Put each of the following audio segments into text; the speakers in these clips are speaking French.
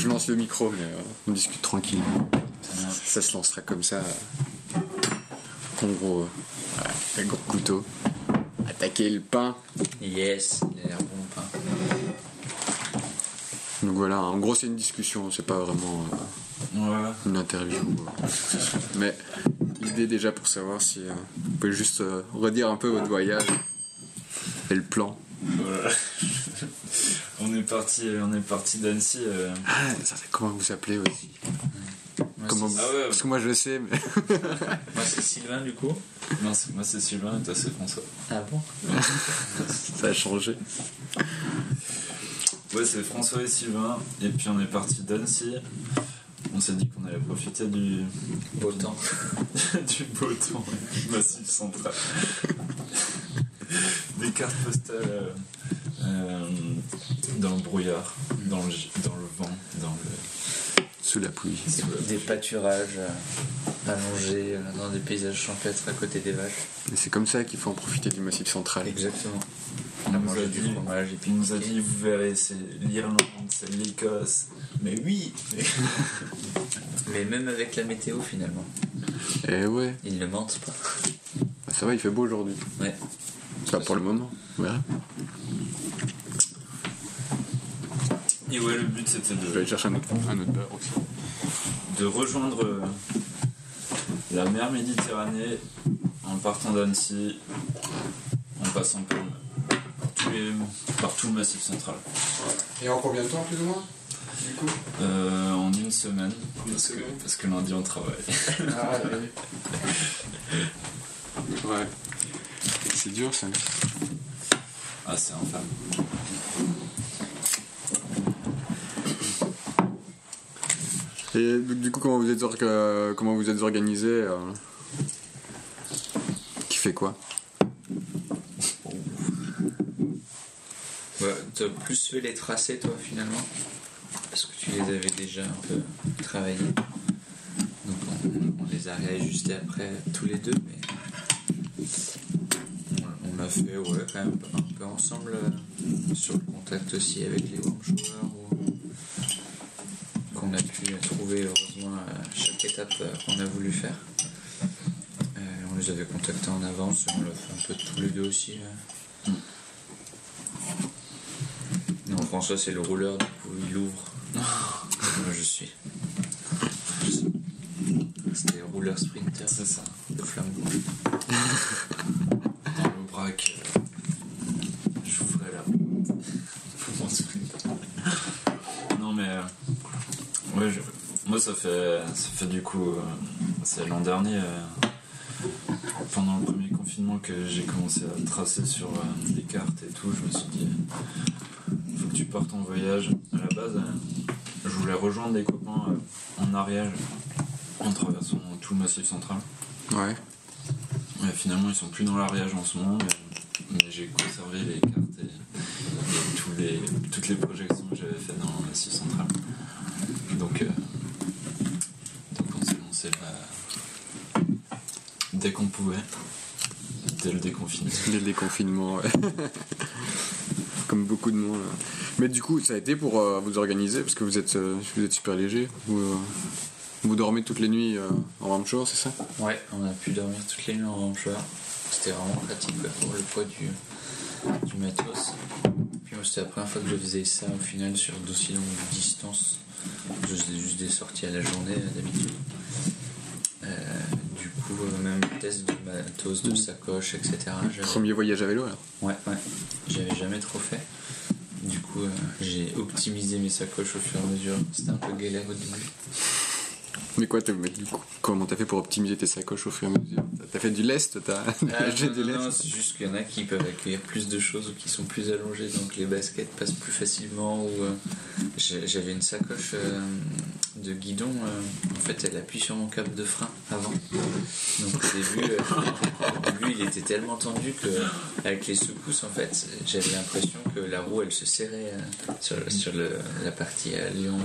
je lance le micro, mais euh, on discute tranquille. Ça se lancera comme ça. euh, En gros, euh, gros couteau. Attaquer le pain. Yes, il a l'air bon le pain. Donc voilà, en gros, c'est une discussion, c'est pas vraiment euh, Ouais. une interview. euh, Mais l'idée, déjà, pour savoir si euh, vous pouvez juste euh, redire un peu votre voyage et le plan. Voilà. On est parti, on est parti d'Annecy. euh, Ah, ça, comment vous appelez aussi Moi, Comment c'est- vous- Ah ouais. Parce que moi, je le sais, mais. moi, c'est Sylvain du coup. Non, moi c'est Sylvain et toi c'est François. Ah bon? Ça a changé. Ouais, c'est François et Sylvain. Et puis on est parti d'Annecy. On s'est dit qu'on allait profiter du, Beau temps. du beau temps du massif central. Des cartes postales euh, euh, dans le brouillard, dans le, dans le vent, dans le. Sous la pluie. Des, pâturages euh, allongés euh, dans des paysages champêtres à côté des vaches. Et c'est comme ça qu'il faut en profiter du massif central. Exactement. On À nous a du dit- fromage et puis Il nous a dit, vous verrez, c'est l'Irlande, c'est l'Écosse. Mais oui mais- Mais même avec la météo finalement, Et ouais, ils ne mentent pas. bah, ça va, il fait beau aujourd'hui. Ouais. Ça pour le moment. Ouais. Et ouais, le but c'était Je vais de, aller chercher un autre, un autre beurre aussi. de rejoindre euh, la mer Méditerranée en partant d'Annecy, en passant par, par tous les- par tout le massif central. Et en combien de temps, plus ou moins Du coup? Euh, en une semaine, Une parce, que, semaine. parce que lundi on travaille. Ah, Ouais. C'est dur, ça. Ah, c'est infâme. Et du coup, comment vous êtes, comment vous êtes organisé euh, Qui fait quoi? Ouais, t'as plus fait les tracés toi finalement? Parce que tu les avais déjà un peu travaillés. Donc on, les a réajustés après tous les deux, mais on, a fait quand même un peu ensemble euh, sur le contact aussi avec les warm pu trouver heureusement à chaque étape euh, qu'on a voulu faire. Euh, on les avait contactés en avance on l'a fait un peu tous les deux aussi. euh. Non, François, c'est le rouleur, du coup, il ouvre. Moi, je suis. C'était rouleur sprinter C'est ça. de flambeau. Dans le braque, euh, j'ouvrais la porte pour mon sprint. Non mais euh, ouais, je- moi ça fait ça fait du coup euh, c'est l'an dernier euh, pendant le premier confinement que j'ai commencé à tracer sur euh, des cartes et tout. Je me suis dit faut que tu partes en voyage. À la base, je voulais rejoindre des copains en Ariège en traversant tout le massif central. Ouais. Finalement, ils sont plus dans l'Ariège en ce moment, mais, mais j'ai conservé les cartes et, et tous les, toutes les projections que j'avais faites dans le Massif central. Donc, euh, donc on s'est lancé là dès qu'on pouvait, dès le déconfinement. Dès le déconfinement, ouais. Comme beaucoup de monde. Mais du coup, ça a été pour euh, vous organiser, parce que vous êtes, euh, vous êtes super léger. Vous, euh, vous dormez toutes les nuits en shower, c'est ça? Ouais, on a pu dormir toutes les nuits en ramcheur. C'était vraiment pratique quoi, pour le poids du, du matos. Puis moi, c'était la première fois que je faisais ça au final sur d'aussi longue distance. Je faisais juste des sorties à la journée d'habitude. Euh, du coup, euh, même test de matos, de sacoche, etc. Premier voyage à vélo, alors Ouais, ouais. J'avais jamais trop fait. Du coup, euh, j'ai optimisé mes sacoches au fur et à mesure. C'était un peu galère au début. Mais quoi, t'as- mais du coup, comment t'as fait pour optimiser tes sacoches au fur et à mesure? T'as fait du lest T'as Ah, j'ai non, du non, non, lest c'est juste qu'il y en a qui peuvent accueillir plus de choses ou qui sont plus allongées, donc les baskets passent plus facilement. Ou euh, j'avais une sacoche euh, de guidon. euh, en fait, elle appuie sur mon câble de frein avant. Donc au début, euh, au début, il était tellement tendu que avec les secousses, en fait, j'avais l'impression que la roue, elle se serrait euh, sur, sur le- la partie à Lyon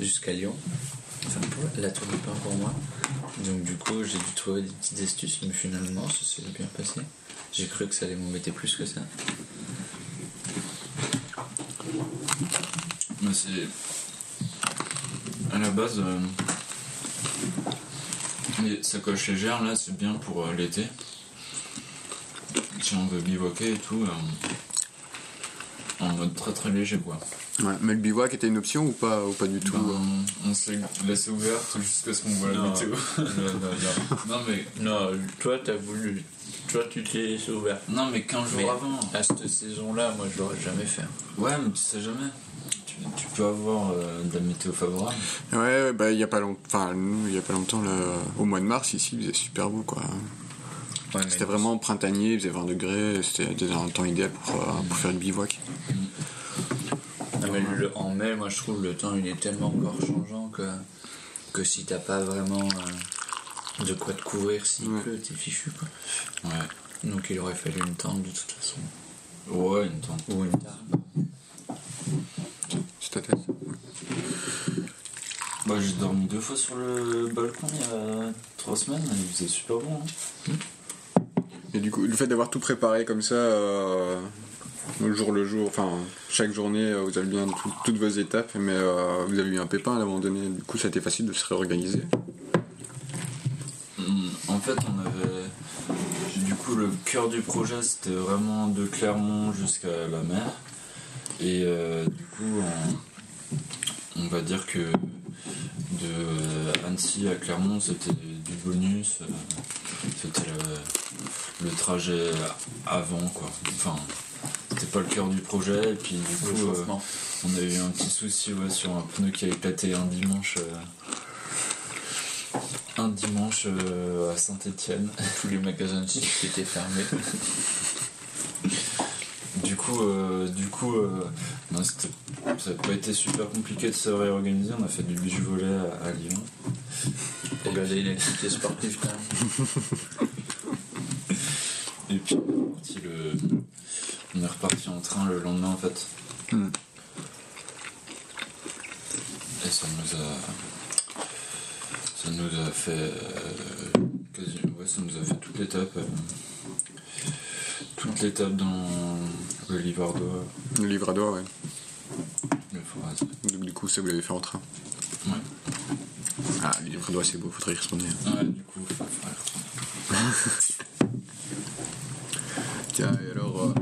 jusqu'à Lyon. Enfin, la tour du pain pour moi. Donc du coup, j'ai dû trouver des petites astuces, mais finalement, ça s'est bien passé. J'ai cru que ça allait m'embêter plus que ça. Mais c'est. À la base, euh, les sacoches légères, là, c'est bien pour euh, l'été. Si on veut bivouaquer et tout, euh, en mode très très léger, quoi. Ouais, mais le bivouac était une option ou pas, ou pas du tout Ben, on s'est laissé ouverte jusqu'à ce qu'on voit la météo. non, non, non. non, mais, Non, toi, t'as voulu. Toi, tu t'es laissé ouvert. non, mais 15 jours Mais avant. à cette saison-là, moi, je l'aurais jamais fait. Ouais, mais tu sais jamais. Tu, peux avoir euh, de la météo favorable. Ouais, ouais, bah il y a pas longtemps, enfin nous il y a pas longtemps, là, au mois de mars ici, il faisait super beau quoi. Ouais, C'était vraiment printanier, il faisait 20 degrés, c'était un temps idéal pour, euh, pour faire du bivouac. Non, mais le- en mai, moi, je trouve le temps, il est tellement encore changeant que, que si t'as pas vraiment euh, de quoi te couvrir s'il Ouais. pleut, t'es fichu, quoi. Ouais. Donc, il aurait fallu une tente, de toute façon. Ouais, une tente. Ou une table. C'est ta tête. Bah, j'ai dormi deux fois sur le balcon il y a trois semaines, il faisait super bon. hein. Et du coup, le fait d'avoir tout préparé comme ça, euh, au jour le jour, enfin chaque journée, euh, vous avez bien tout- toutes vos étapes, mais euh, vous avez eu un pépin à un moment donné, du coup ça a été facile de se réorganiser. Hum, En fait, on avait. Du coup, le cœur du projet, c'était vraiment de Clermont jusqu'à la mer. Et euh, du coup, on, on va dire que de Annecy à Clermont, c'était du bonus. euh, C'était le, le trajet avant, quoi. Enfin, c'était pas le cœur du projet. Et puis, du coup, euh, on a eu un petit souci ouais, sur un pneu qui a éclaté un dimanche. euh, un dimanche euh, à Saint-Etienne. Tous les magasins de étaient fermés. Du coup, du coup non, c'était- ça n'a pas été super compliqué de se réorganiser. On a fait du beach volley à, à Lyon. Pour garder une activité sportive, quand même. Et puis, on est reparti le- on est reparti en train le lendemain en fait. Et ça nous a. Ça nous a fait. euh, quasi- ouais, ça nous a fait toute l'étape. euh, toute l'étape dans le Livardois, Le livre à doigt, ouais. le Forez. Donc du coup ça vous l'avez fait en train. Ouais. Ah, le livre à doigt c'est beau, faudrait y retourner. Ouais, du coup, faut. Tiens, et alors, euh,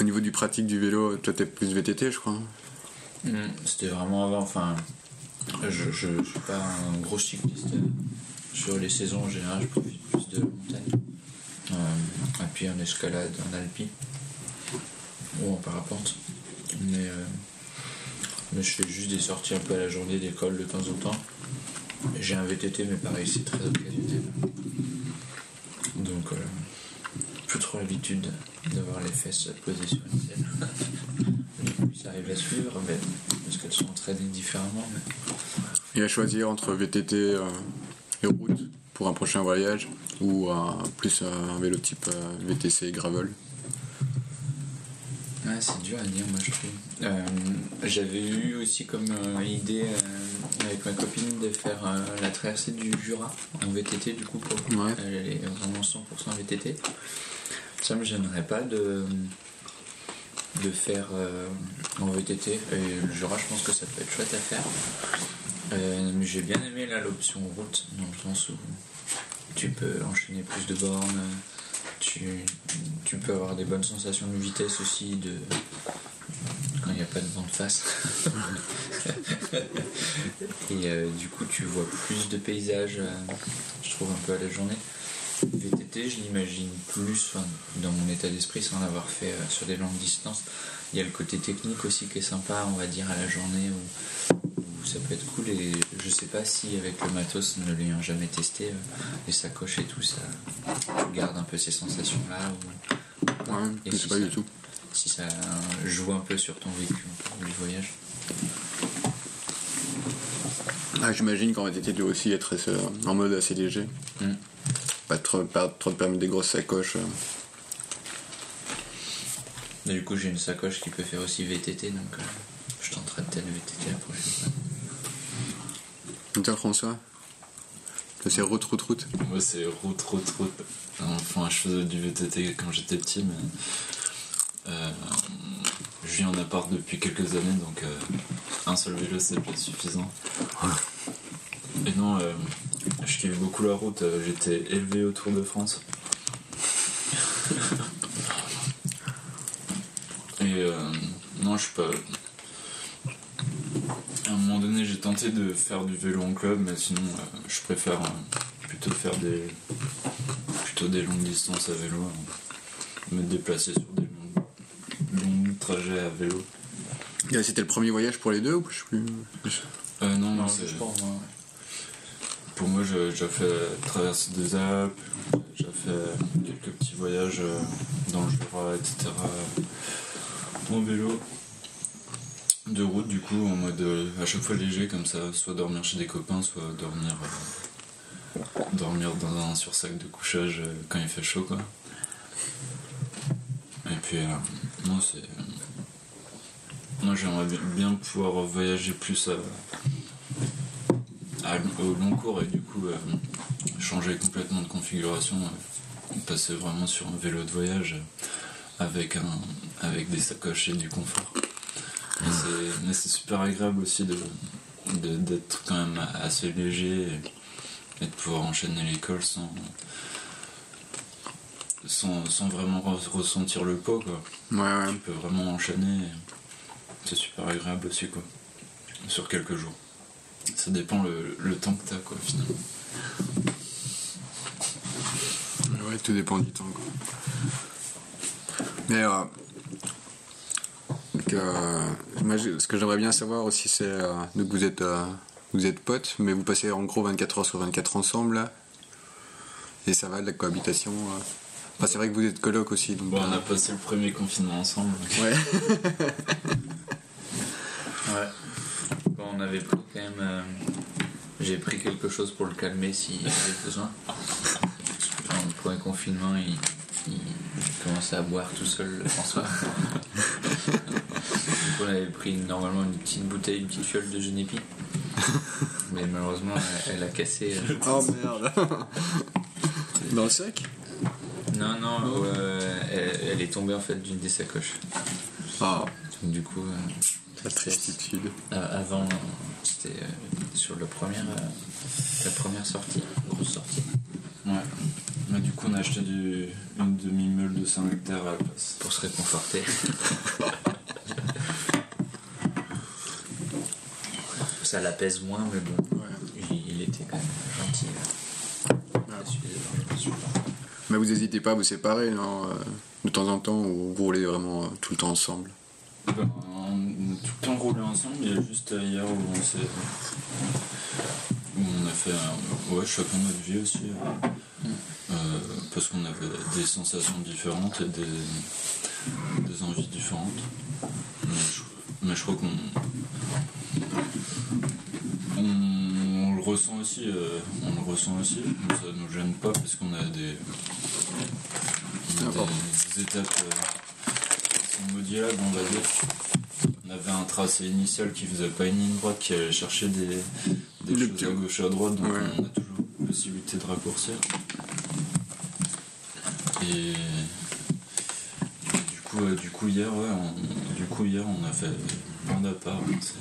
au niveau du pratique du vélo, toi t'es plus VTT je crois. hein Hmm, C'était vraiment avant, enfin, je, je, je suis pas un gros cycliste. Sur les saisons en général, je profite plus de la montagne. Euh, et puis en escalade, en alpi ou en parapente. Mais, euh, mais je fais juste des sorties un peu à la journée d'école de temps en temps. J'ai un VTT, mais pareil, c'est très occasionnel. Donc, euh, plus trop l'habitude d'avoir les fesses posées sur une selle. Du coup, ça arrive à suivre, mais, parce qu'elles sont entraînées différemment. mais- Et à choisir entre VTT euh, et route pour un prochain voyage ou un- plus un vélo type euh, VTC et gravel. Ouais, c'est dur à dire, moi je trouve. Euh, J'avais eu aussi comme euh, idée euh, avec ma copine de faire la traversée du Jura en VTT, du coup, pour. Ouais. Est vraiment 100% VTT. Ça me gênerait pas de, de faire en VTT. Et le Jura, je pense que ça peut être chouette à faire. J'ai bien aimé là l'option route, dans le sens où tu peux enchaîner plus de bornes. Tu, tu peux avoir des bonnes sensations de vitesse aussi de quand il n'y a pas de vent de face. Et euh, du coup, tu vois plus de paysages, euh, je trouve, un peu à la journée. VTT, je l'imagine plus enfin, dans mon état d'esprit sans l'avoir fait euh, sur des longues distances. Il y a le côté technique aussi qui est sympa, on va dire, à la journée où, ça peut être cool. Et je sais pas si avec le matos, ne l'ayant jamais testé, euh, les sacoches et tout, ça, tu gardes un peu ces sensations-là. Ou, Ouais, Et je si sais pas ça- du tout. si ça joue un peu sur ton vécu du voyage. Ah, J'imagine qu'en VTT tu dois aussi être euh, en mode assez léger. Mm. Pas trop, pas trop te permettre des grosses sacoches. euh. Et du coup, j'ai une sacoche qui peut faire aussi VTT, donc euh, je tenterai peut-être VTT. Toi François C'est route, route, route. Moi, c'est route, route, route. Enfin, je faisais du VTT quand j'étais petit, mais. euh, je vis en appart depuis quelques années, donc euh, un seul vélo c'est pas suffisant. Et non, euh, je kiffe beaucoup la route. J'étais élevé au Tour de France. Et euh, non, je suis pas. J'ai tenté de faire du vélo en club, mais sinon, euh, je préfère euh, plutôt faire des plutôt des longues distances à vélo, euh, me déplacer sur des longs, longs trajets à vélo. Et C'était le premier voyage pour les deux ou je sais plus? Euh, non, c'est-. Pour moi, j'ai déjà fait la traversée des Alpes, j'ai fait quelques petits voyages dans le Jura, etc. En vélo. De route, du coup, en mode euh, à chaque fois léger, comme ça, soit dormir chez des copains, soit dormir, euh, dormir dans un sursac de couchage euh, quand il fait chaud, quoi. Et puis, non, c'est. Moi, j'aimerais bi- bien pouvoir voyager plus au long cours et du coup changer complètement de configuration, passer vraiment sur un vélo de voyage avec, un, avec des sacoches et du confort. Mais c'est- super agréable aussi de de- d'être quand même assez léger et, et de pouvoir enchaîner l'école sans, sans, sans vraiment re- ressentir le poids quoi. Ouais, ouais. Tu peux vraiment enchaîner. C'est super agréable aussi, quoi. Sur quelques jours. Ça dépend le, le temps que t'as, quoi, finalement. Ouais, tout dépend du temps. Quoi. Mais euh, donc, euh, moi, ce que j'aimerais bien savoir aussi, c'est euh, donc vous êtes euh, vous êtes potes, mais vous passez en gros 24 heures sur 24 ensemble là. Et ça va de la cohabitation. Enfin, c'est vrai que vous êtes coloc aussi, donc. Bon, on a passé le premier confinement ensemble. Ouais. Ouais. Bon, on avait pris quand même. euh, J'ai pris quelque chose pour le calmer s'il avait besoin. Dans le premier confinement, il, il commençait à boire tout seul, François. On avait pris normalement une petite bouteille, une petite fiole de Genépi. Mais malheureusement, elle, elle a cassé. euh. oh merde. Dans le sac? Non, non, euh, elle, elle est tombée en fait d'une des sacoches. Ah, Donc, du coup, euh, la tristitude. Euh, avant, c'était euh, sur la première, euh, la première sortie, grosse sortie, Ouais. Mais du coup, on a acheté du, une demi-meule de 5 hectares à la place. pour se réconforter. Ça l'apaise moins, mais bon, Ouais. il, il était quand même gentil. Super. Mais vous n'hésitez pas à vous séparer, non euh, De temps en temps, ou vous roulez vraiment euh, tout le temps ensemble? Ben, on a tout le temps roulé ensemble, il y a juste hier où on s'est. où on a fait un- ouais, chacun notre vie aussi. euh, euh, parce qu'on avait des sensations différentes et des, des envies différentes. Mais je, mais je crois qu'on. On, on le ressent aussi, euh, on le ressent aussi, ça nous gêne pas parce qu'on a des, on a des étapes euh, qui sont modulables, on va dire. On avait un tracé initial qui faisait pas une ligne droite, qui allait chercher des, des choses petits- à gauche et à droite, donc Ouais. on a toujours possibilité de raccourcir. Et, du coup, euh, du coup hier, ouais, on, du coup hier, on a fait. On s'est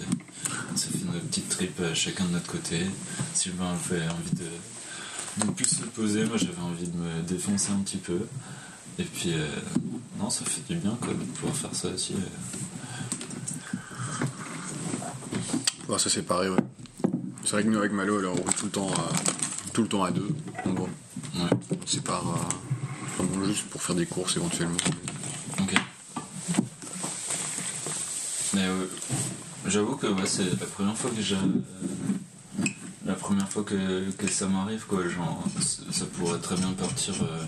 fait notre petite trip euh, chacun de notre côté. Sylvain avait envie de, de plus se poser, moi j'avais envie de me défoncer un petit peu. Et puis, euh, non, ça fait du bien quoi, de pouvoir faire ça aussi. euh. Pouvoir se séparer, ouais. C'est vrai que nous, avec Malo, alors, on roule tout le temps à, tout le temps à deux. Donc bon, Ouais, on se sépare euh, juste pour faire des courses éventuellement. ok. Mais euh, j'avoue que ouais, c'est la première fois que j'ai. euh, la première fois que, que ça m'arrive, quoi. Genre, ça pourrait très bien partir euh,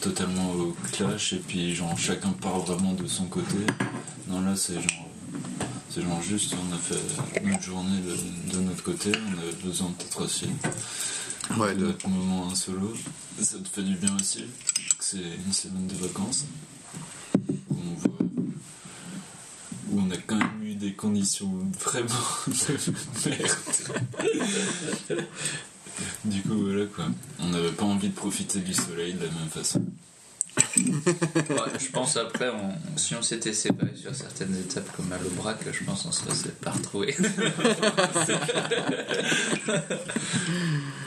totalement au clash et puis, genre, chacun part vraiment de son côté. Non, là, c'est genre. C'est genre juste, on a fait une journée de, de notre côté, on avait besoin peut-être aussi Ouais, de notre moment en solo. Ça te fait du bien aussi, c'est une semaine de vacances où on voit où on a quand même des conditions vraiment de merde. du coup voilà quoi. On n'avait pas envie de profiter du soleil de la même façon. Ouais, je pense après, on- si on s'était séparés sur certaines étapes comme à l'Aubrac, je pense qu'on serait pas retrouvés.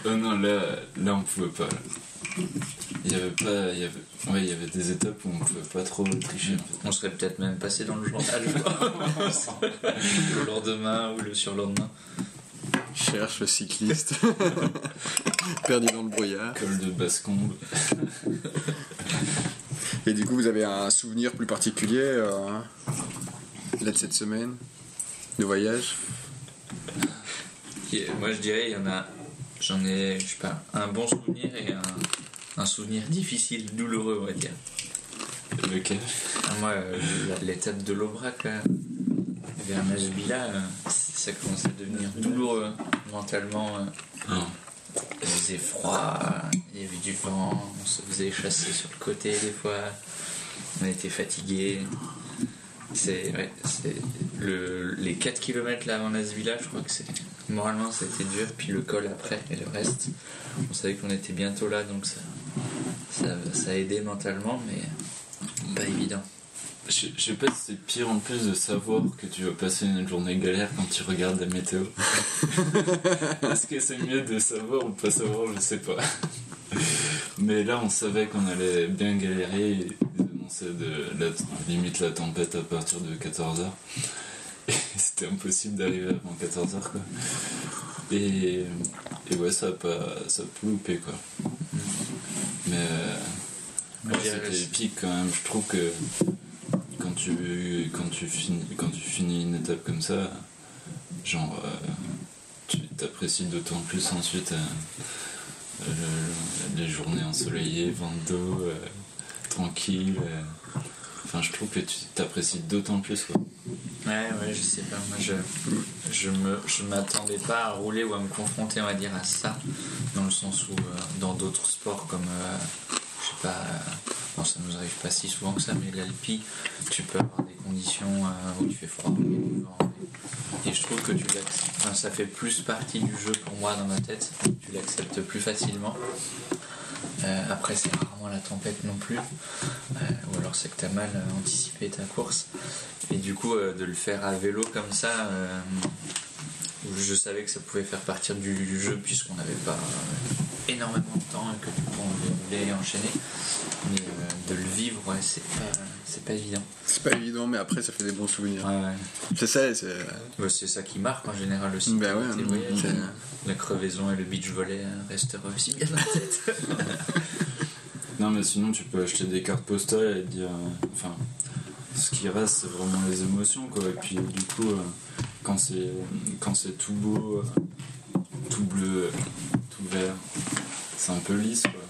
Oh non, là, là on pouvait pas. là. Il y avait pas. Il y avait, ouais, il y avait des étapes où on pouvait pas trop tricher en fait. On serait peut-être même passé dans le journal le lendemain ou le surlendemain. Cherche le cycliste. Perdu dans le brouillard. Col de Bascombe. Et du coup, vous avez un souvenir plus particulier euh, là de cette semaine de voyage? Moi je dirais, il y en a, j'en ai, je sais pas, un bon souvenir et un, un souvenir difficile, douloureux, on va dire. Lequel? Ah, Moi, euh, l'étape de l'Aubrac, là, vers Masbila, euh, ça commençait à devenir douloureux hein, mentalement. euh. Non. Il faisait froid, il y avait du vent, on se faisait chasser sur le côté des fois, on était fatigué. C'est ouais, c'est le, les 4 km là avant Nasvilla, je crois que c'est moralement c'était dur, puis le col après et le reste. On savait qu'on était bientôt là donc ça, ça, ça a aidé mentalement, mais pas évident. Je je sais pas si c'est pire en plus de savoir que tu vas passer une journée galère quand tu regardes la météo. Est-ce que c'est mieux de savoir ou pas savoir Je sais pas. Mais là, on savait qu'on allait bien galérer. Ils annonçaient de la, limite la tempête à partir de 14h. Et c'était impossible d'arriver avant 14h quoi. Et, et ouais, ça a pas, ça a pas loupé quoi. Mais euh, c'était épique quand même. Je trouve que quand tu, quand tu, finis, quand tu finis une étape comme ça, genre, euh, tu t'apprécies d'autant plus ensuite euh, le- les journées ensoleillées, vent d'eau, tranquille. euh. Enfin, je trouve que tu t'apprécies d'autant plus. Quoi. Ouais, ouais, je sais pas. Moi, je, je me, je m'attendais pas à rouler ou à me confronter, on va dire, à ça, dans le sens où, euh, dans d'autres sports comme, euh, je sais pas, euh, bon, ça nous arrive pas si souvent que ça, mais l'alpi, tu peux avoir des conditions euh, où il fait froid, et, je trouve que tu ça fait plus partie du jeu pour moi dans ma tête. Tu l'acceptes plus facilement. Euh, après, c'est rarement la tempête non plus. Euh, ou alors c'est que tu as mal euh, anticipé ta course. Et du coup, de le faire à vélo comme ça, je savais que ça pouvait faire partie du, jeu puisqu'on n'avait pas énormément de temps et que du coup on devait rouler et enchaîner. Mais euh, de le vivre, ouais, c'est pas, évident. C'est pas évident, mais après, ça fait des bons souvenirs. Ouais, ouais. C'est ça, c'est. Ouais, c'est ça qui marque en général aussi. Ben ouais, tes non, voyages. c'est- La crevaison et le beach volley euh, resteront aussi bien dans la tête. Non, mais sinon, tu peux acheter des cartes postales et te dire. euh, enfin, ce qui reste, c'est vraiment les émotions, quoi. Et puis, du coup, euh, quand c'est quand c'est tout beau, euh, tout bleu, euh, tout vert, c'est un peu lisse, quoi.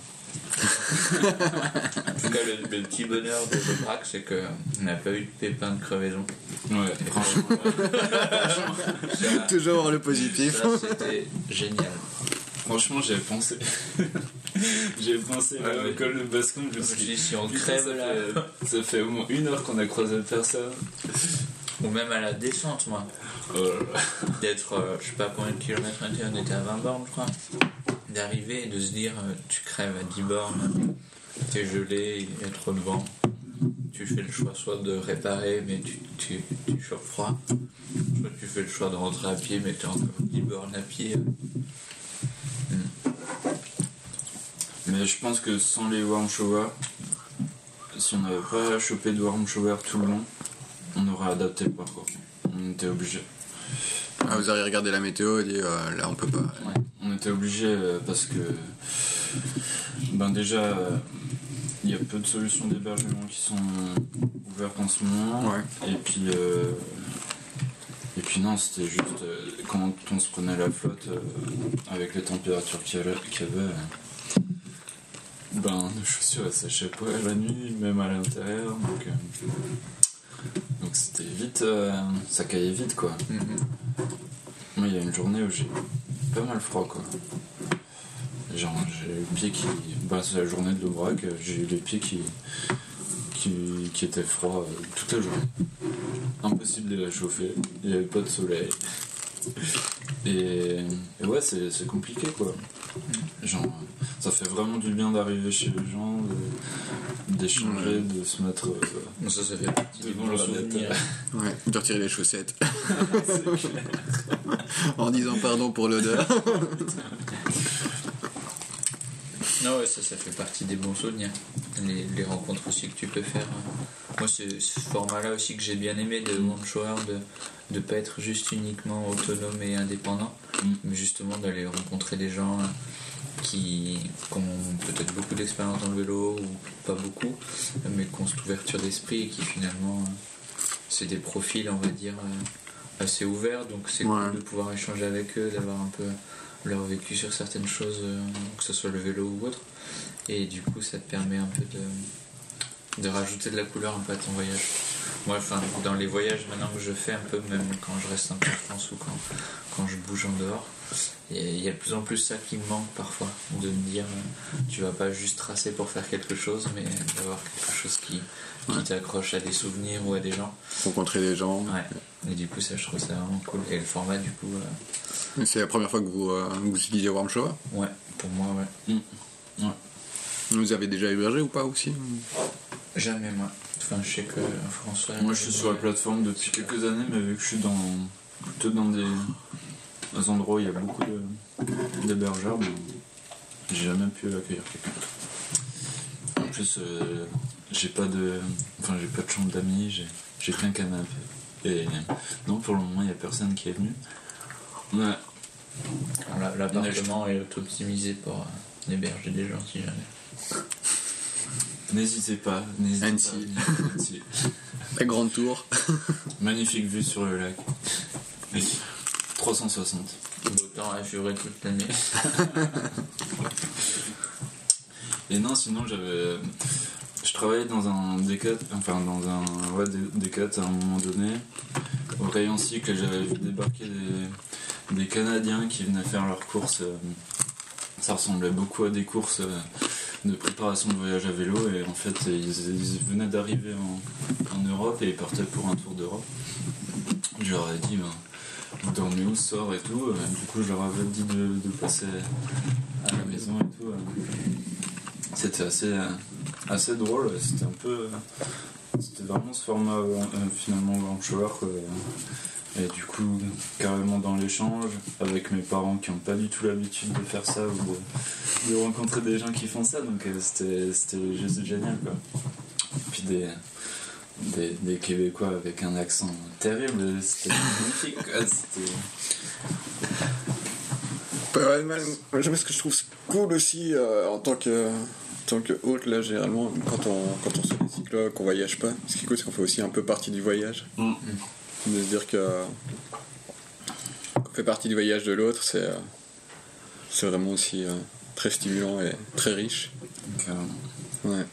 En tout cas, le, le petit bonheur de l'Aubrac, c'est qu'on n'a pas eu de pépin de crevaison. Ouais, franchement. Ça, Toujours le positif. c'était génial. Franchement, j'avais pensé. j'avais pensé au ouais. col de Bascom, je me suis dit, si on crève ça, là, fait, ça fait au moins une heure qu'on a croisé personne. ou même à la descente, moi, Oh d'être, euh, je sais pas combien de kilomètres on était, on était à 20 bornes, je crois, d'arriver et de se dire, euh, tu crèves à 10 bornes, t'es gelé, il y a trop de vent. Tu fais le choix soit de réparer, mais tu, tu, tu chopes froid. Soit tu fais le choix de rentrer à pied, mais t'es encore 10 bornes à pied. Mais je pense que sans les warm showers, si on n'avait pas chopé de warm shower tout le long, on aurait adapté le parcours. On était obligé. Ah, vous avez regardé la météo et dit euh, là on peut pas. On était obligé euh, parce que ben déjà euh, il y a peu de solutions d'hébergement qui sont ouvertes en ce moment. Ouais. Et puis euh, et puis non c'était juste euh, quand on se prenait la flotte euh, avec les températures qu'il y avait, euh, ben nos chaussures elles séchaient pas la nuit même à l'intérieur donc euh, donc c'était vite euh, ça caillait vite quoi. Mhm. Moi, il y a une journée où j'ai pas mal froid, quoi. Genre, j'ai le pied qui. Bah, c'est la journée de l'Aubrac, j'ai eu les pieds qui. qui, qui étaient froids euh, toute la journée. Impossible de la chauffer, il n'y avait pas de soleil. Et, et ouais, c'est c'est compliqué quoi. Genre, ça fait vraiment du bien d'arriver chez les gens, de- d'échanger, de se mettre. euh, ça, ça fait Devant souvenirs. Ouais, de retirer les chaussettes. en disant pardon pour l'odeur. Non, ouais, ça, ça fait partie des bons souvenirs. Les, les rencontres aussi que tu peux faire. Moi, c'est ce format-là aussi que j'ai bien aimé de Shower, de ne pas être juste uniquement autonome et indépendant, Mm. mais justement d'aller rencontrer des gens euh, qui, qui ont peut-être beaucoup d'expérience dans le vélo ou pas beaucoup, mais qui ont cette ouverture d'esprit et qui finalement, euh, c'est des profils, on va dire, euh, assez ouverts. Donc c'est Ouais. cool de pouvoir échanger avec eux, d'avoir un peu leur vécu sur certaines choses, euh, que ce soit le vélo ou autre. Et du coup, ça te permet un peu de, de rajouter de la couleur un peu à ton voyage. Moi, enfin, dans les voyages maintenant que je fais un peu, même quand je reste un peu en France ou quand, quand je bouge en dehors, il y a de plus en plus ça qui me manque parfois, de me dire, euh, tu vas pas juste tracer pour faire quelque chose, mais d'avoir quelque chose qui, qui Ouais. t'accroche à des souvenirs ou à des gens. Rencontrer des gens. Ouais. Et du coup, ça, je trouve ça vraiment cool. Et le format, du coup, euh, C'est la première fois que vous, euh, vous utilisez Warm Shower? Ouais, pour moi, ouais. Vous avez déjà hébergé ou pas aussi? Jamais, moi. Enfin, je sais que François. Moi, je suis sur la plateforme depuis quelques années, mais vu que je suis dans, plutôt dans des, des endroits où il y a beaucoup de- d'hébergeurs, ben, j'ai jamais pu accueillir quelqu'un. En plus, euh, j'ai pas de, enfin, j'ai pas de chambre d'amis, j'ai, j'ai qu'un canapé. Et non, pour le moment, il y a personne qui est venu. Ouais, La- L'appartement est optimisé pour euh, héberger des gens si jamais. n'hésitez pas, n'hésitez Annecy. pas. Annecy. La grande tour. Magnifique vue sur le lac. 360. Beau temps assuré toute l'année. Et non, sinon j'avais. Je travaillais dans un décat, enfin dans un ouais, à un moment donné, au rayon cycle, j'avais vu débarquer des, des Canadiens qui venaient faire leurs courses. euh, Ça ressemblait beaucoup à des courses euh, de préparation de voyage à vélo, et en fait ils, venaient d'arriver en, en Europe et ils partaient pour un tour d'Europe. Je leur ai dit, ben, vous dormez où soir et tout. euh, Du coup, je leur avais dit de, de passer à la maison et tout. C'était assez, euh, assez drôle. C'était un peu. C'était vraiment ce format euh, finalement Shower. quoi. Et du coup, carrément dans l'échange, avec mes parents qui n'ont pas du tout l'habitude de faire ça ou de, rencontrer des gens qui font ça. Donc euh, c'était juste génial. Quoi. Puis des, des, des Québécois avec un accent terrible. C'était magnifique. C'était. Pas mal. Moi, Ce que je trouve cool aussi euh, en tant que en tant que hôte là généralement quand on quand on se cycles qu'on voyage pas ce qui est cool c'est qu'on fait aussi un peu partie du voyage Mm. de se dire que qu'on fait partie du voyage de l'autre c'est euh, c'est vraiment aussi euh, très stimulant et très riche Carrément. ouais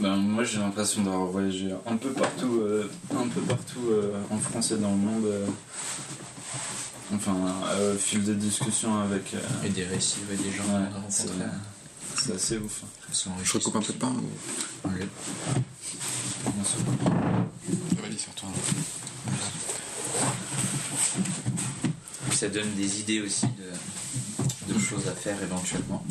Ben, moi j'ai l'impression d'avoir voyagé un peu partout, un peu partout en France et dans le monde. Euh, enfin, euh, au fil des discussions avec. euh, Et des récits, ouais, des gens Ouais, c'est- assez ouf. C'est je recoupe un peu de pain ou... Sûr. vas-y surtout ça donne des idées aussi de, de choses à faire éventuellement.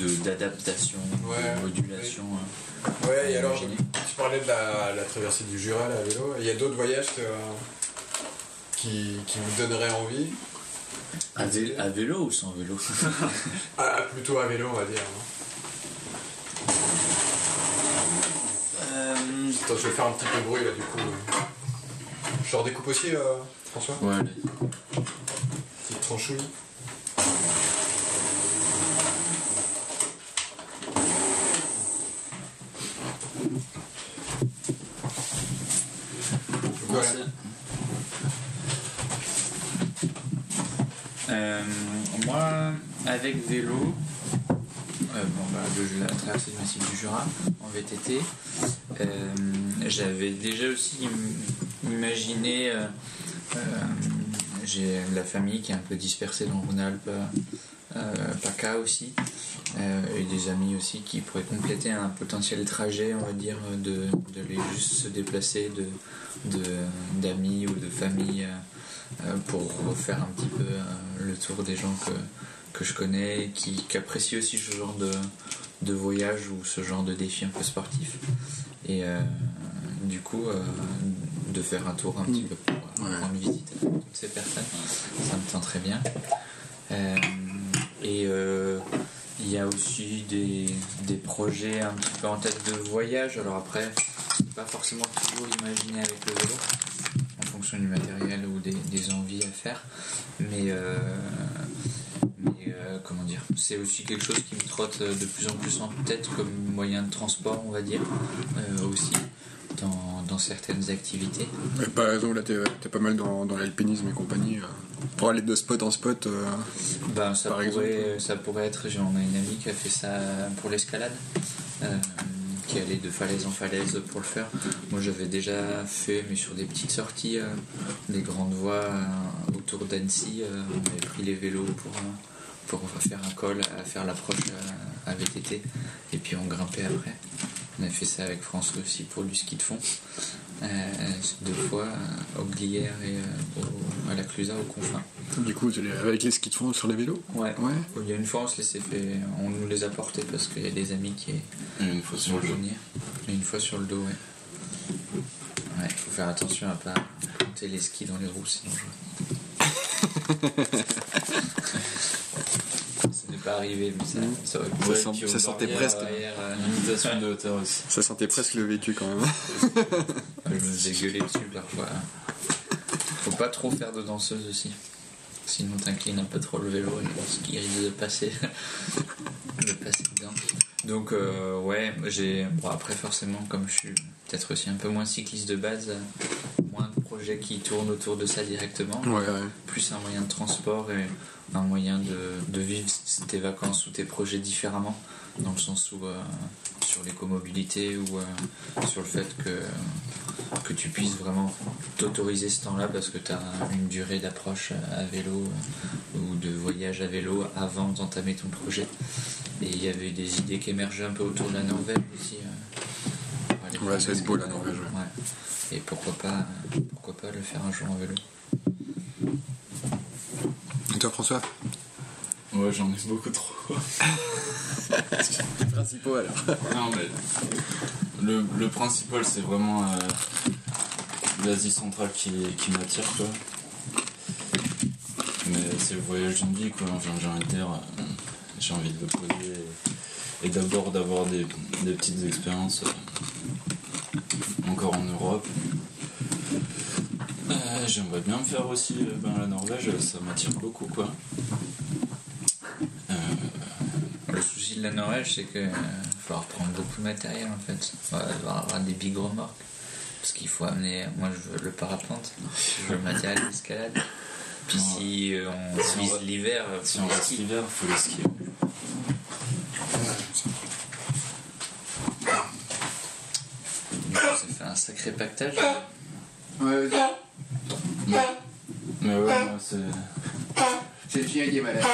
De- D'adaptation, Ouais. de modulation. hein. Ouais, et alors, tu parlais de la, la traversée du Jura là, à vélo. Il y a d'autres voyages que- qui, qui vous donneraient envie À, vé- à vélo ou sans vélo? Ah, Plutôt à vélo, on va dire. hein. Euh, Attends, je vais faire un petit peu de bruit là, du coup. Je leur découpe aussi, euh, François? Ouais, allez. Petite tranchouille. Voilà. Merci. Euh, moi, avec vélo, euh, bon, bah, le- la traversée du massif du Jura en VTT, euh, j'avais déjà aussi im- imaginé. euh, euh, J'ai la famille qui est un peu dispersée dans Rhône-Alpes, PACA aussi, et des amis aussi qui pourraient compléter un potentiel trajet, on va dire, de, de les juste se déplacer de de- d'amis ou de famille pour refaire un petit peu le tour des gens que, que je connais, qui, qui apprécient aussi ce genre de, de voyage ou ce genre de défi un peu sportif. Et euh, du coup, euh, de faire un tour un petit peu pour Ouais. rendre visite à toutes ces personnes, ça me tient très bien. Euh, et il y a aussi des, des projets un petit peu en tête de voyage. Alors après, c'est pas forcément toujours imaginé avec le vélo, en fonction du matériel ou des, des envies à faire. Mais, euh, mais, euh, comment dire, c'est aussi quelque chose qui me trotte de plus en plus en tête comme moyen de transport, on va dire, euh, aussi. Dans, dans certaines activités. Par exemple, là, t'es pas mal dans, dans l'alpinisme et compagnie. euh, pour aller de spot en spot. euh, Ben, ça, Par pourrait, exemple. ça pourrait être, j'en ai une amie qui a fait ça pour l'escalade, euh, qui allait de falaise en falaise pour le faire. Moi j'avais déjà fait, mais sur des petites sorties, euh, des grandes voies euh, autour d'Annecy, euh, on avait pris les vélos pour, euh, pour faire un col, à faire l'approche euh, à VTT, et puis on grimpait après. On a fait ça avec François aussi pour du ski de fond. Euh, deux fois euh, au Glières et euh, au- à la Clusaz au Confin. du coup, les- avec les skis de fond sur les vélos? Ouais. Ouais. Il y a une fois, on se laissait fait, on nous les a portés parce qu'il y a des amis qui Et une fois sur le. Et une fois sur le dos, ouais. Ouais, il faut faire attention à pas planter les skis dans les roues, c'est dangereux. Pas arrivé, mais ça, pu. Ça sent- sentait presque. euh, Limitation de hauteur aussi. Ça sentait presque le vécu quand même. Je me gueuler dessus parfois. Faut pas trop faire de danseuse aussi. Sinon t'inclines un peu trop le vélo et ce qui risque de passer, de passer dedans. Donc euh, ouais, j'ai bon après forcément comme je suis peut-être aussi un peu moins cycliste de base, moins de projets qui tournent autour de ça directement, Ouais, ouais. plus un moyen de transport et un moyen de, de vivre tes vacances ou tes projets différemment, dans le sens où euh, sur l'écomobilité ou euh, sur le fait que, que tu puisses vraiment t'autoriser ce temps-là parce que tu as une durée d'approche à vélo euh, ou de voyage à vélo avant d'entamer ton projet. Et il y avait des idées qui émergeaient un peu autour de la Norvège aussi. euh, Ouais, être beau, la. Norvège, ouais. Et pourquoi pas, pourquoi pas le faire un jour en vélo. Et toi, François? Ouais, j'en ai beaucoup trop. Les principaux alors. Non, mais le, le principal, c'est vraiment euh, l'Asie centrale qui, qui m'attire, quoi. Mais c'est le voyage d'une vie, quoi. Enfin, j'ai envie de dire, euh, j'ai envie de le poser et, et d'abord d'avoir des, des petites expériences euh, encore en Europe. Euh, J'aimerais bien me faire aussi euh, ben, la Norvège, ça m'attire beaucoup, quoi. Euh, Le souci de la Norvège, c'est qu'il va falloir prendre beaucoup de matériel en fait. Il va devoir avoir des big remorques. Parce qu'il faut amener. Moi, je veux le parapente, je veux le matériel d'escalade. Puis Non, si euh, on si vise l'hiver, si on reste l'hiver, il faut les skier. Du coup, ça fait un sacré pactage. Ouais, Mais ouais, moi, c'est. c'est le chien qui est malade.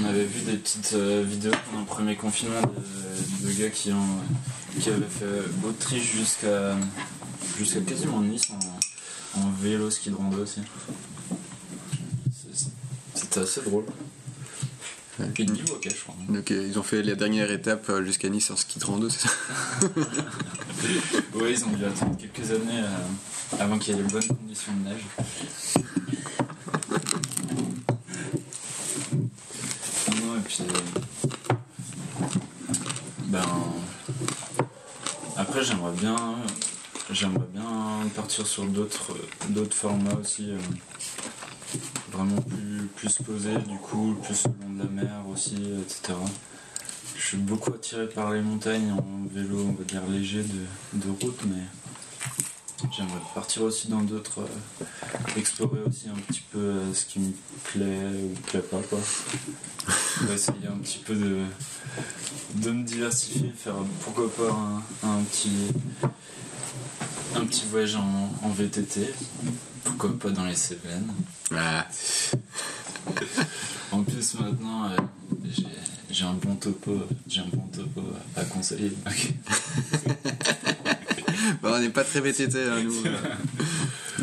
On avait vu des petites euh, vidéos pendant le premier confinement de, de gars qui, ont, qui avaient fait Autriche jusqu'à jusqu'à quasiment Nice en, en vélo ski de rando aussi. C'est- assez drôle. Et puis niveau ok, je crois. Donc euh, ils ont fait la dernière étape euh, jusqu'à Nice en ski de rando, c'est ça Ouais, ils ont dû attendre quelques années euh, avant qu'il y ait les bonnes conditions de neige. Non, et puis. Ben. Après, j'aimerais bien. J'aimerais bien partir sur d'autres d'autres formats aussi. euh, vraiment plus, plus posé, du coup, plus le long de la mer aussi, etc. Je suis beaucoup attiré par les montagnes en vélo, on va dire léger de, de route, mais j'aimerais partir aussi dans d'autres. euh, explorer aussi un petit peu euh, ce qui me plaît ou me plaît pas, quoi. Essayer un petit peu de, de me diversifier, faire pourquoi pas un, un petit. un petit voyage en, en VTT, pourquoi pas dans les Cévennes. Ah, En plus, maintenant, euh, j'ai- un bon topo, j'ai un bon topo à conseiller. Bah, on n'est pas très VTT, hein, nous.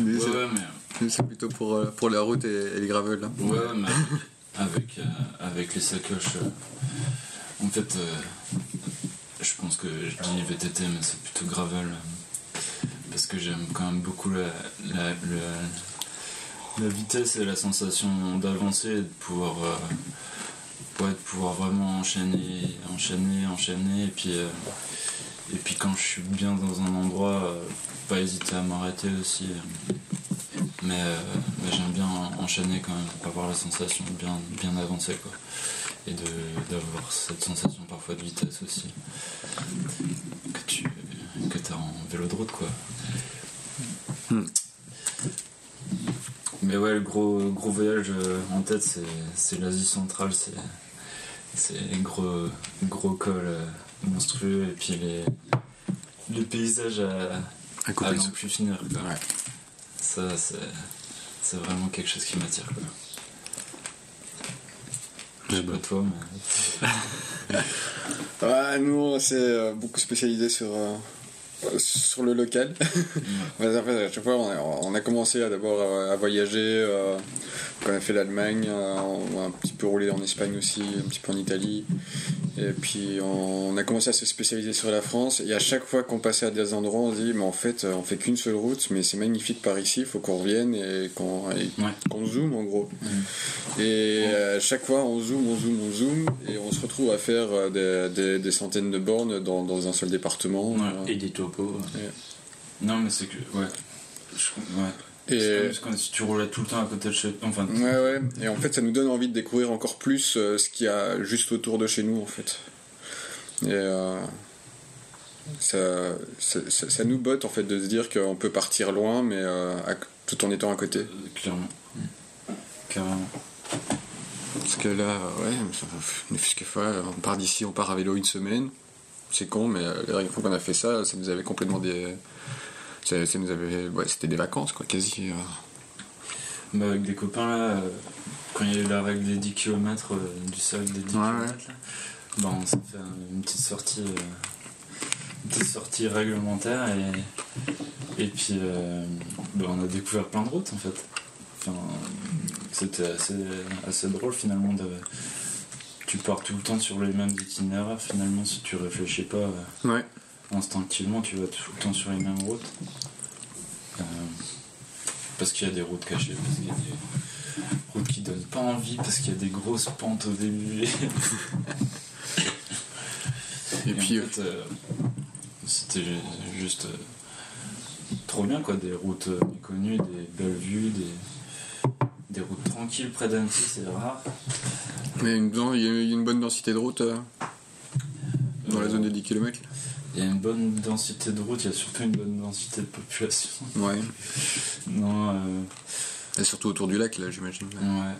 Nous, Ouais, c'est- ouais, mais nous, c'est plutôt pour, euh, pour la route et, et les gravels. là. Ouais, mais avec, euh, avec les sacoches, euh, en fait, euh, je pense que je dis VTT, mais c'est plutôt gravel. Parce que j'aime quand même beaucoup la, la, vitesse et la sensation d'avancer de pouvoir, euh, de pouvoir vraiment enchaîner, enchaîner, enchaîner. Et puis, euh, et puis quand je suis bien dans un endroit, euh, pas hésiter à m'arrêter aussi. Mais, mais j'aime bien enchaîner quand même, avoir la sensation de bien, bien avancer quoi. Et d'avoir cette sensation parfois de vitesse aussi. Que tu en vélo de route quoi. Mais ouais, le gros, gros voyage euh, en tête, c'est- l'Asie centrale, c'est c'est les gros, gros cols euh, monstrueux et puis les, les paysages à, À à couper le n'en souffle. plus finir. Quoi. Ouais. Ça, c'est c'est vraiment quelque chose qui m'attire. quoi. Je sais pas toi, mais. Ouais, nous, on s'est euh, beaucoup spécialisé sur, euh, sur le local. En fait, à chaque fois, on a, on a commencé à d'abord à, à voyager. euh, on a fait l'Allemagne, euh, on a un petit peu roulé en Espagne aussi, un petit peu en Italie. Et puis on a commencé à se spécialiser sur la France. Et à chaque fois qu'on passait à des endroits, on se dit, mais en fait, on fait qu'une seule route, mais c'est magnifique par ici, il faut qu'on revienne et qu'on Ouais. zoome en gros. Et à chaque fois, on zoome, on zoome, on zoome, et on se retrouve à faire euh, des, des- des centaines de bornes dans, dans un seul département. Ouais. Euh, Et des Non, mais c'est que. Ouais. Je- ouais. Et, comme, si tu roulais tout le temps à côté de chez Enfin, Ouais, ouais. Et en fait, ça nous donne envie de découvrir encore plus euh, ce qu'il y a juste autour de chez nous, en fait. Et euh, ça, ça, ça- ça nous botte, en fait, de se dire qu'on peut partir loin, mais euh, à- tout en étant à côté. clairement. Carrément. Parce que là, ouais, ça- ne fût-ce que fois, on part d'ici, on part à vélo une semaine. C'est con, mais euh, la dernière fois qu'on a fait ça, ça nous avait complètement des. Ça, ça nous avait. Ouais, c'était des vacances, quoi, quasi. euh. Bah, avec des copains là, euh, quand il y a eu la règle des 10 km, du cercle des 10 Ouais, km, là, bah, on s'est fait un- une petite sortie. une petite sortie réglementaire et, et puis euh, bah, on a découvert plein de routes en fait. Enfin, c'était assez, assez drôle finalement de. Tu pars tout le temps sur les mêmes itinéraires finalement si tu réfléchis pas. euh, Ouais. instinctivement, tu vas tout le temps sur les mêmes routes. Euh, parce qu'il y a des routes cachées, parce qu'il y a des routes qui donnent pas envie, parce qu'il y a des grosses pentes au début. Et puis, en fait, euh, c'était ju- juste euh, trop bien, quoi. Des routes méconnues, des belles vues, des, des routes tranquilles près d'Annecy, c'est rare. Une, il y a il y a une bonne densité de route euh, dans la zone des 10 km. Il y a une bonne densité de route, il y a surtout une bonne densité de population. Ouais. Non, euh, Et surtout autour du lac, là, j'imagine. Ouais.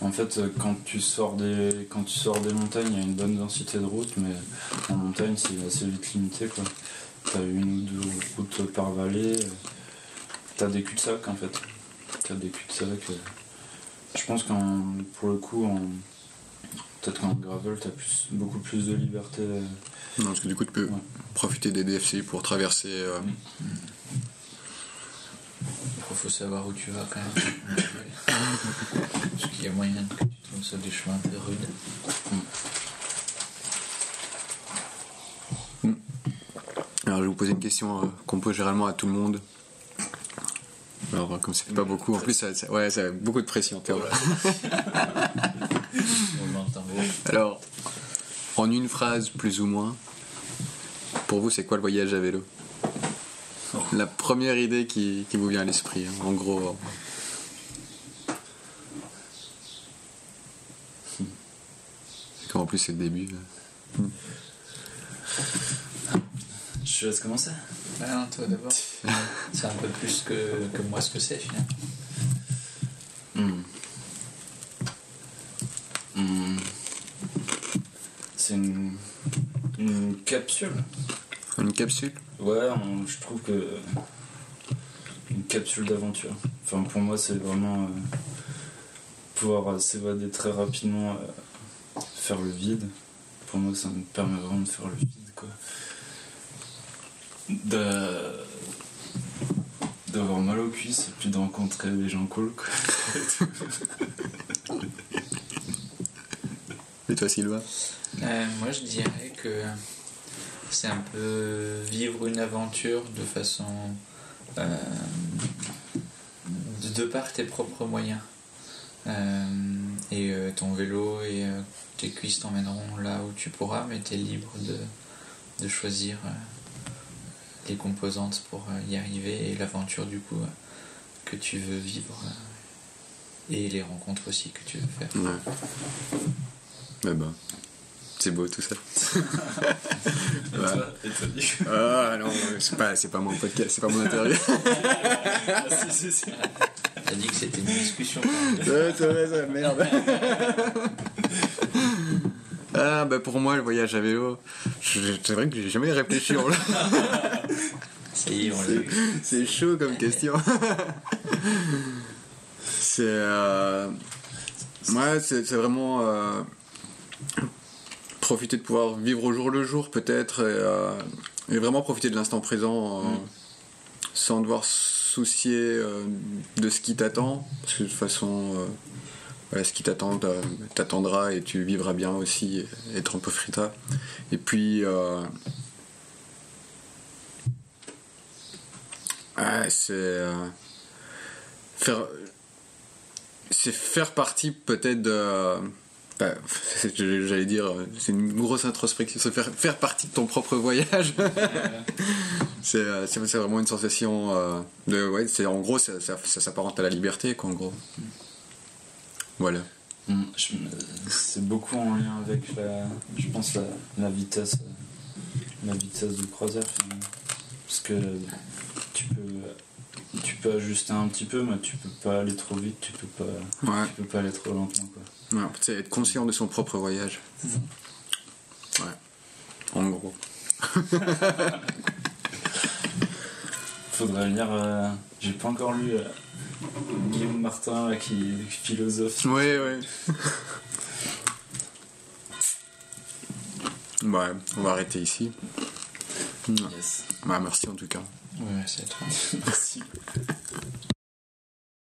En fait, euh, quand tu sors des quand tu sors des montagnes, il y a une bonne densité de route, mais en montagne, c'est assez vite limité, quoi. T'as une ou deux routes par vallée. T'as des cul-de-sac, en fait. T'as des cul-de-sac. euh. Je pense qu'en pour le coup, en peut-être qu'en gravel, t'as plus beaucoup plus de liberté. Non, parce que du coup, tu peux Ouais. profiter des DFC pour traverser. euh, Il faut savoir où tu vas quand même. Parce qu'il y a moyen que tu tombes sur des chemins un peu rudes. Alors, je vais vous poser une question euh, qu'on pose généralement à tout le monde. Alors, comme c'est pas beaucoup, en plus, ça, ça- ouais, ça a beaucoup de pression. Théo. Alors, en une phrase, plus ou moins, pour vous, c'est quoi le voyage à vélo? La première idée qui, qui vous vient à l'esprit, hein, en gros. Comme en plus, c'est le début. là. Je te laisse commencer. Ah non, toi d'abord. C'est un peu plus que, que moi ce que c'est finalement. Hmm. Hmm. C'est une, une capsule. Une capsule? Ouais, on- je trouve que une capsule d'aventure. Enfin, pour moi, c'est vraiment euh, pouvoir s'évader très rapidement, euh, faire le vide. Pour moi, ça me permet vraiment de faire le vide, quoi. De- D'avoir mal aux cuisses et puis de rencontrer des gens cool, quoi. Et toi, Sylvain? Euh, moi, je dirais que c'est un peu vivre une aventure de façon. euh, de, de par tes propres moyens. Euh, et euh, ton vélo et euh, tes cuisses t'emmèneront là où tu pourras, mais tu es libre de, de choisir euh, les composantes pour euh, y arriver et l'aventure du coup que tu veux vivre euh, et les rencontres aussi que tu veux faire. Ouais. Mais ben, c'est beau tout ça. Et Ouais. toi, et toi, du coup Ah non, c'est pas, c'est pas mon podcast, c'est pas mon interview. Ah, si, si, si. T'as dit que c'était une discussion. quand même. Ouais, c'est vrai, ça, merde. Ah bah pour moi le voyage à vélo, je- c'est vrai que j'ai jamais réfléchi. en- Ça y est, on l'a eu. C'est chaud comme question. c'est euh... ouais, c'est vraiment euh, profiter de pouvoir vivre au jour le jour peut-être et, euh, et vraiment profiter de l'instant présent euh, sans devoir soucier de ce qui t'attend parce que de toute façon voilà, ce qui t'attend t'attendra et tu vivras bien aussi et être un peu frita et puis euh, C'est euh, faire c'est faire partie peut-être de bah, c'est- j'allais dire c'est une grosse introspection c'est faire faire partie de ton propre voyage. C'est euh, c'est vraiment une sensation euh, de ouais c'est en gros ça, ça, ça s'apparente à la liberté quoi en gros. Voilà. Mm, C'est beaucoup en lien avec je pense la, vitesse, euh, la vitesse croisière finalement. Parce que tu peux, tu peux ajuster un petit peu, mais tu peux pas aller trop vite, tu peux pas, ouais, tu peux pas aller trop lentement quoi. ouais c'est être conscient de son propre voyage. Ouais. En gros. Faudrait lire, euh, j'ai pas encore lu euh, Guillaume Martin là, qui est philosophe. ouais ouais ouais on va arrêter ici. Yes. bah, merci en tout cas Ouais, c'est toi. Merci.